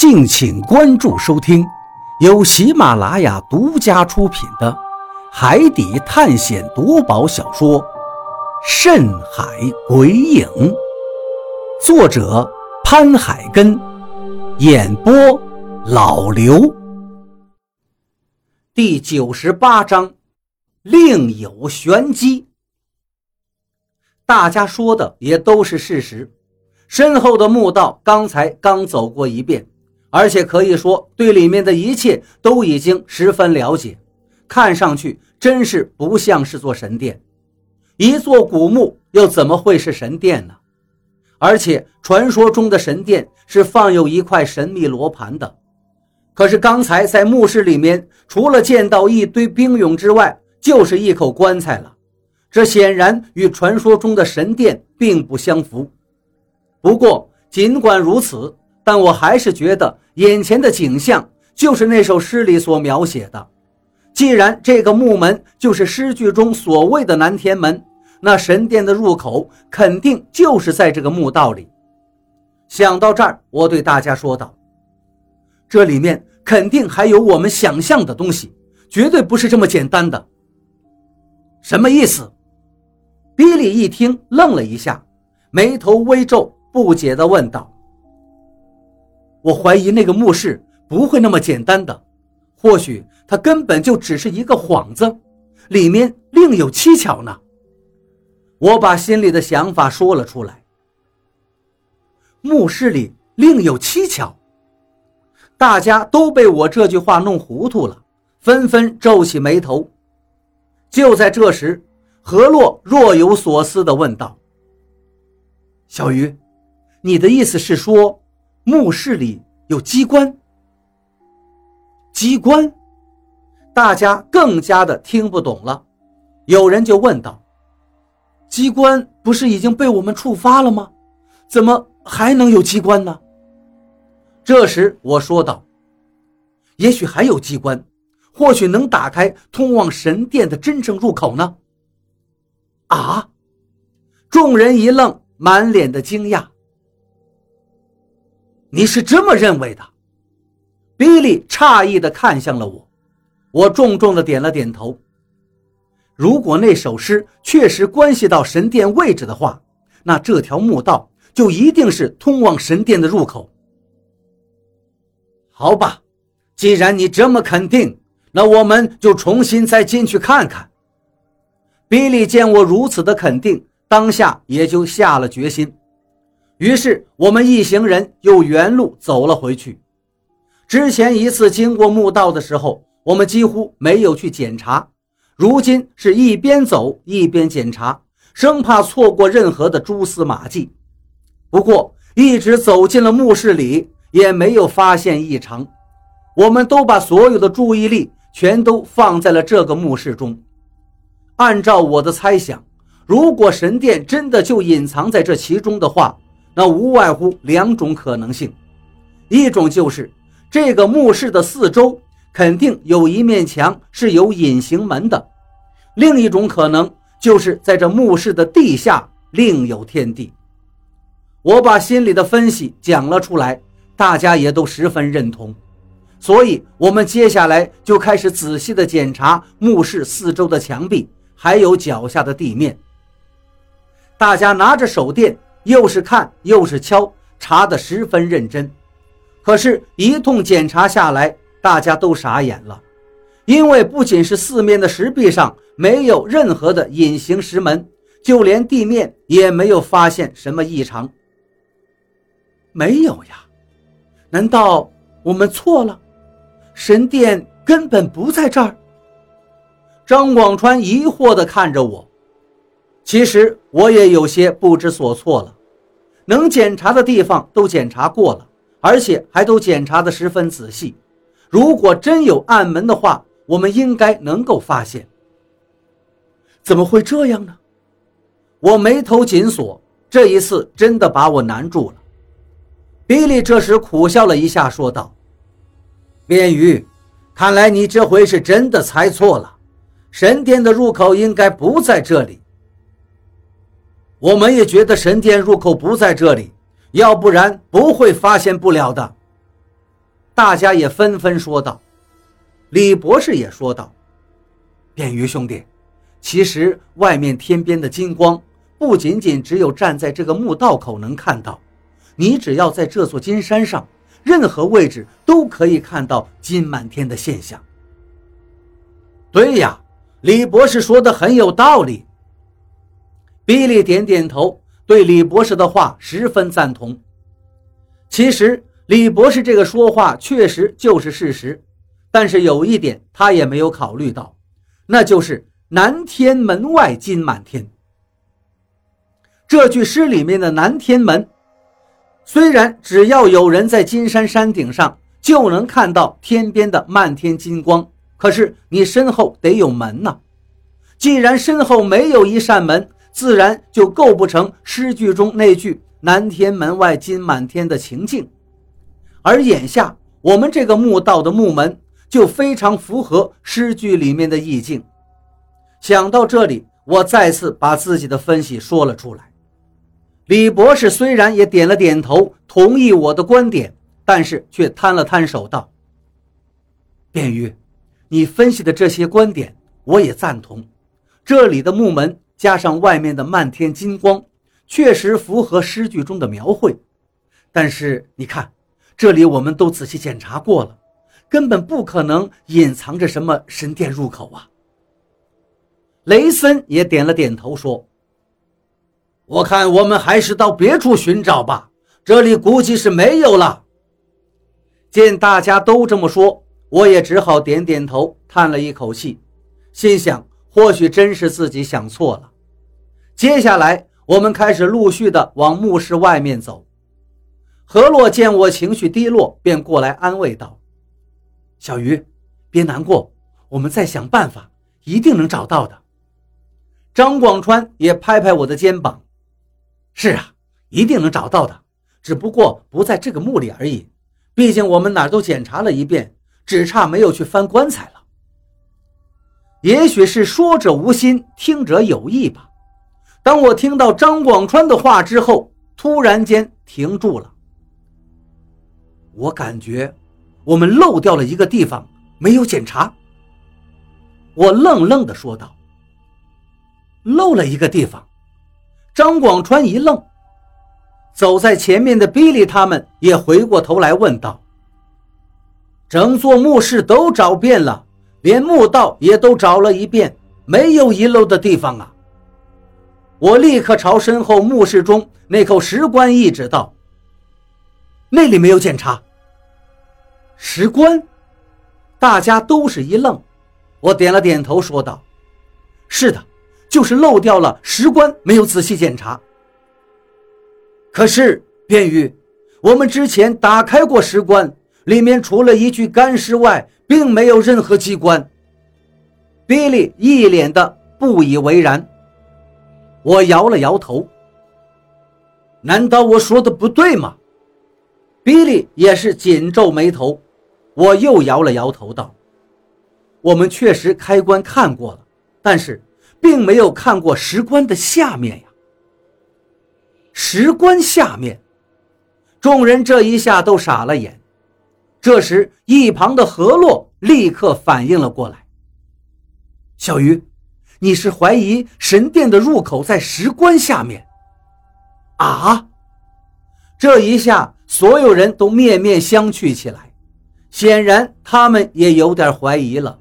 敬请关注收听，由喜马拉雅独家出品的《海底探险夺宝小说》《深海鬼影》，作者潘海根，演播老刘。第九十八章，另有玄机。大家说的也都是事实，身后的墓道刚才刚走过一遍。而且可以说，对里面的一切都已经十分了解，看上去真是不像是座神殿。一座古墓又怎么会是神殿呢？而且传说中的神殿是放有一块神秘罗盘的。可是刚才在墓室里面，除了见到一堆兵俑之外，就是一口棺材了。这显然与传说中的神殿并不相符。不过尽管如此。但我还是觉得眼前的景象就是那首诗里所描写的。既然这个木门就是诗句中所谓的南天门，那神殿的入口肯定就是在这个墓道里。想到这儿，我对大家说道：“这里面肯定还有我们想象的东西，绝对不是这么简单的。”什么意思？比利一听愣了一下，眉头微皱，不解地问道。我怀疑那个墓室不会那么简单的，或许它根本就只是一个幌子，里面另有蹊跷呢。我把心里的想法说了出来。墓室里另有蹊跷，大家都被我这句话弄糊涂了，纷纷皱起眉头。就在这时，何洛若有所思地问道：“小鱼，你的意思是说？”墓室里有机关，机关，大家更加的听不懂了。有人就问道：“机关不是已经被我们触发了吗？怎么还能有机关呢？”这时我说道：“也许还有机关，或许能打开通往神殿的真正入口呢。”啊！众人一愣，满脸的惊讶。你是这么认为的？比利诧异地看向了我，我重重地点了点头。如果那首诗确实关系到神殿位置的话，那这条墓道就一定是通往神殿的入口。好吧，既然你这么肯定，那我们就重新再进去看看。比利见我如此的肯定，当下也就下了决心。于是我们一行人又原路走了回去。之前一次经过墓道的时候，我们几乎没有去检查，如今是一边走一边检查，生怕错过任何的蛛丝马迹。不过，一直走进了墓室里，也没有发现异常。我们都把所有的注意力全都放在了这个墓室中。按照我的猜想，如果神殿真的就隐藏在这其中的话，那无外乎两种可能性，一种就是这个墓室的四周肯定有一面墙是有隐形门的，另一种可能就是在这墓室的地下另有天地。我把心里的分析讲了出来，大家也都十分认同，所以我们接下来就开始仔细的检查墓室四周的墙壁，还有脚下的地面。大家拿着手电。又是看又是敲，查得十分认真。可是，一通检查下来，大家都傻眼了，因为不仅是四面的石壁上没有任何的隐形石门，就连地面也没有发现什么异常。没有呀？难道我们错了？神殿根本不在这儿？张广川疑惑地看着我。其实我也有些不知所措了，能检查的地方都检查过了，而且还都检查得十分仔细。如果真有暗门的话，我们应该能够发现。怎么会这样呢？我眉头紧锁，这一次真的把我难住了。比利这时苦笑了一下，说道：“边鱼，看来你这回是真的猜错了，神殿的入口应该不在这里。”我们也觉得神殿入口不在这里，要不然不会发现不了的。大家也纷纷说道。李博士也说道：“便于兄弟，其实外面天边的金光，不仅仅只有站在这个墓道口能看到，你只要在这座金山上，任何位置都可以看到金满天的现象。”对呀，李博士说的很有道理。比利点点头，对李博士的话十分赞同。其实李博士这个说话确实就是事实。但是有一点，他也没有考虑到，那就是“南天门外金满天”这句诗里面的“南天门”，虽然只要有人在金山山顶上就能看到天边的漫天金光，可是你身后得有门呐。既然身后没有一扇门，自然就构不成诗句中那句“南天门外金满天”的情境。而眼下我们这个墓道的墓门。就非常符合诗句里面的意境。想到这里，我再次把自己的分析说了出来。李博士虽然也点了点头，同意我的观点，但是却摊了摊手道：“便于，你分析的这些观点，我也赞同。这里的木门加上外面的漫天金光，确实符合诗句中的描绘。但是你看，这里我们都仔细检查过了。”根本不可能隐藏着什么神殿入口啊！雷森也点了点头，说：“我看我们还是到别处寻找吧，这里估计是没有了。”见大家都这么说，我也只好点点头，叹了一口气，心想：或许真是自己想错了。接下来，我们开始陆续的往墓室外面走。何洛见我情绪低落，便过来安慰道。小鱼，别难过，我们再想办法，一定能找到的。张广川也拍拍我的肩膀：“是啊，一定能找到的，只不过不在这个墓里而已。毕竟我们哪儿都检查了一遍，只差没有去翻棺材了。”也许是说者无心，听者有意吧。当我听到张广川的话之后，突然间停住了。我感觉。我们漏掉了一个地方，没有检查。我愣愣地说道：“漏了一个地方。”张广川一愣，走在前面的比利他们也回过头来问道：“整座墓室都找遍了，连墓道也都找了一遍，没有遗漏的地方啊！”我立刻朝身后墓室中那口石棺一指道：“那里没有检查。”石棺，大家都是一愣，我点了点头，说道：“是的，就是漏掉了石棺，没有仔细检查。可是，便于，我们之前打开过石棺，里面除了一具干尸外，并没有任何机关。”比利一脸的不以为然。我摇了摇头。难道我说的不对吗？比利也是紧皱眉头。我又摇了摇头，道：“我们确实开棺看过了，但是并没有看过石棺的下面呀。石棺下面，众人这一下都傻了眼。这时，一旁的何洛立刻反应了过来：‘小鱼，你是怀疑神殿的入口在石棺下面？’啊！这一下，所有人都面面相觑起来。”显然，他们也有点怀疑了。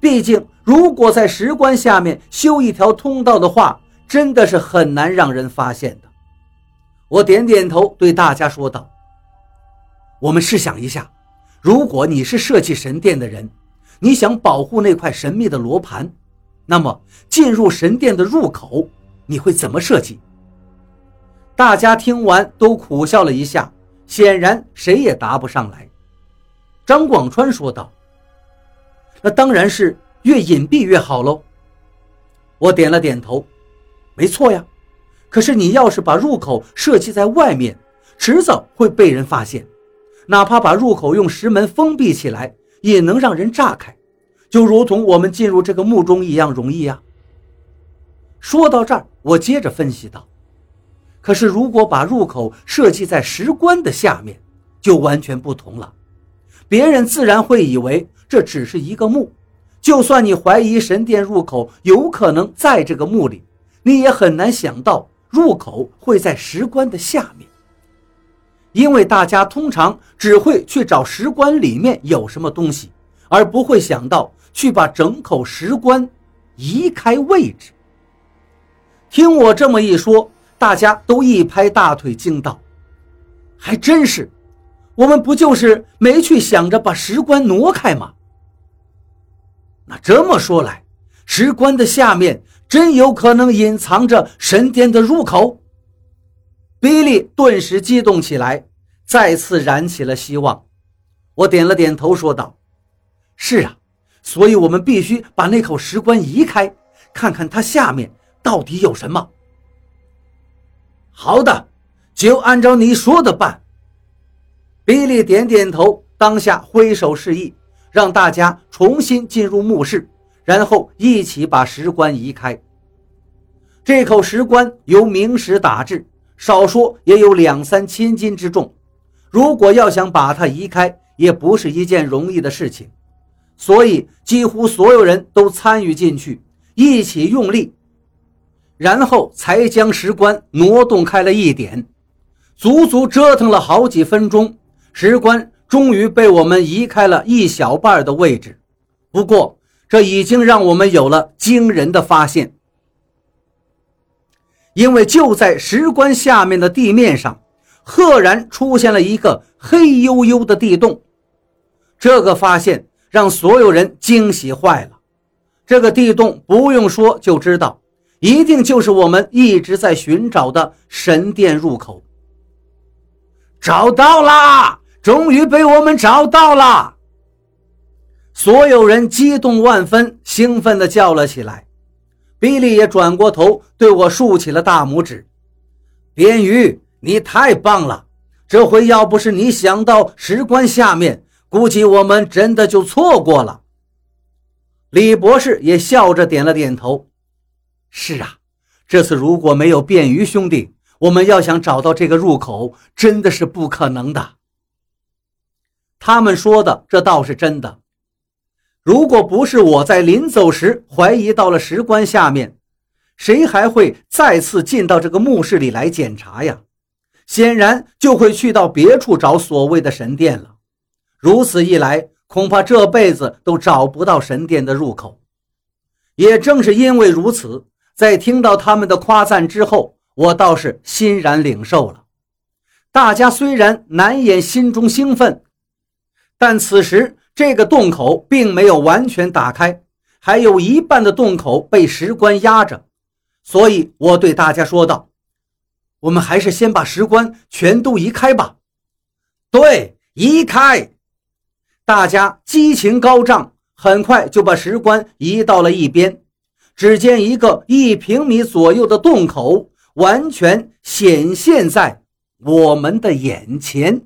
毕竟，如果在石棺下面修一条通道的话，真的是很难让人发现的。我点点头，对大家说道：“我们试想一下，如果你是设计神殿的人，你想保护那块神秘的罗盘，那么进入神殿的入口你会怎么设计？”大家听完都苦笑了一下，显然谁也答不上来。张广川说道：“那当然是越隐蔽越好喽。”我点了点头，“没错呀。可是你要是把入口设计在外面，迟早会被人发现。哪怕把入口用石门封闭起来，也能让人炸开，就如同我们进入这个墓中一样容易呀。”说到这儿，我接着分析道：“可是如果把入口设计在石棺的下面，就完全不同了。”别人自然会以为这只是一个墓。就算你怀疑神殿入口有可能在这个墓里，你也很难想到入口会在石棺的下面，因为大家通常只会去找石棺里面有什么东西，而不会想到去把整口石棺移开位置。听我这么一说，大家都一拍大腿，惊道：“还真是，我们不就是没去想着把石棺挪开吗？”那这么说来，石棺的下面真有可能隐藏着神殿的入口。比利顿时激动起来，再次燃起了希望。我点了点头，说道：“是啊，所以我们必须把那口石棺移开，看看它下面到底有什么。”好的，就按照你说的办。比利点点头，当下挥手示意。让大家重新进入墓室，然后一起把石棺移开。这口石棺由明石打制，少说也有两三千斤之重。如果要想把它移开，也不是一件容易的事情。所以，几乎所有人都参与进去，一起用力，然后才将石棺挪动开了一点。足足折腾了好几分钟，石棺。终于被我们移开了一小半的位置，不过这已经让我们有了惊人的发现，因为就在石棺下面的地面上，赫然出现了一个黑黝黝的地洞。这个发现让所有人惊喜坏了。这个地洞不用说就知道，一定就是我们一直在寻找的神殿入口。找到啦！终于被我们找到了！所有人激动万分，兴奋地叫了起来。比利也转过头对我竖起了大拇指：“边鱼，你太棒了！这回要不是你想到石棺下面，估计我们真的就错过了。”李博士也笑着点了点头：“是啊，这次如果没有便于兄弟，我们要想找到这个入口，真的是不可能的。”他们说的这倒是真的。如果不是我在临走时怀疑到了石棺下面，谁还会再次进到这个墓室里来检查呀？显然就会去到别处找所谓的神殿了。如此一来，恐怕这辈子都找不到神殿的入口。也正是因为如此，在听到他们的夸赞之后，我倒是欣然领受了。大家虽然难掩心中兴奋。但此时，这个洞口并没有完全打开，还有一半的洞口被石棺压着，所以我对大家说道：“我们还是先把石棺全都移开吧。”对，移开！大家激情高涨，很快就把石棺移到了一边。只见一个一平米左右的洞口完全显现在我们的眼前。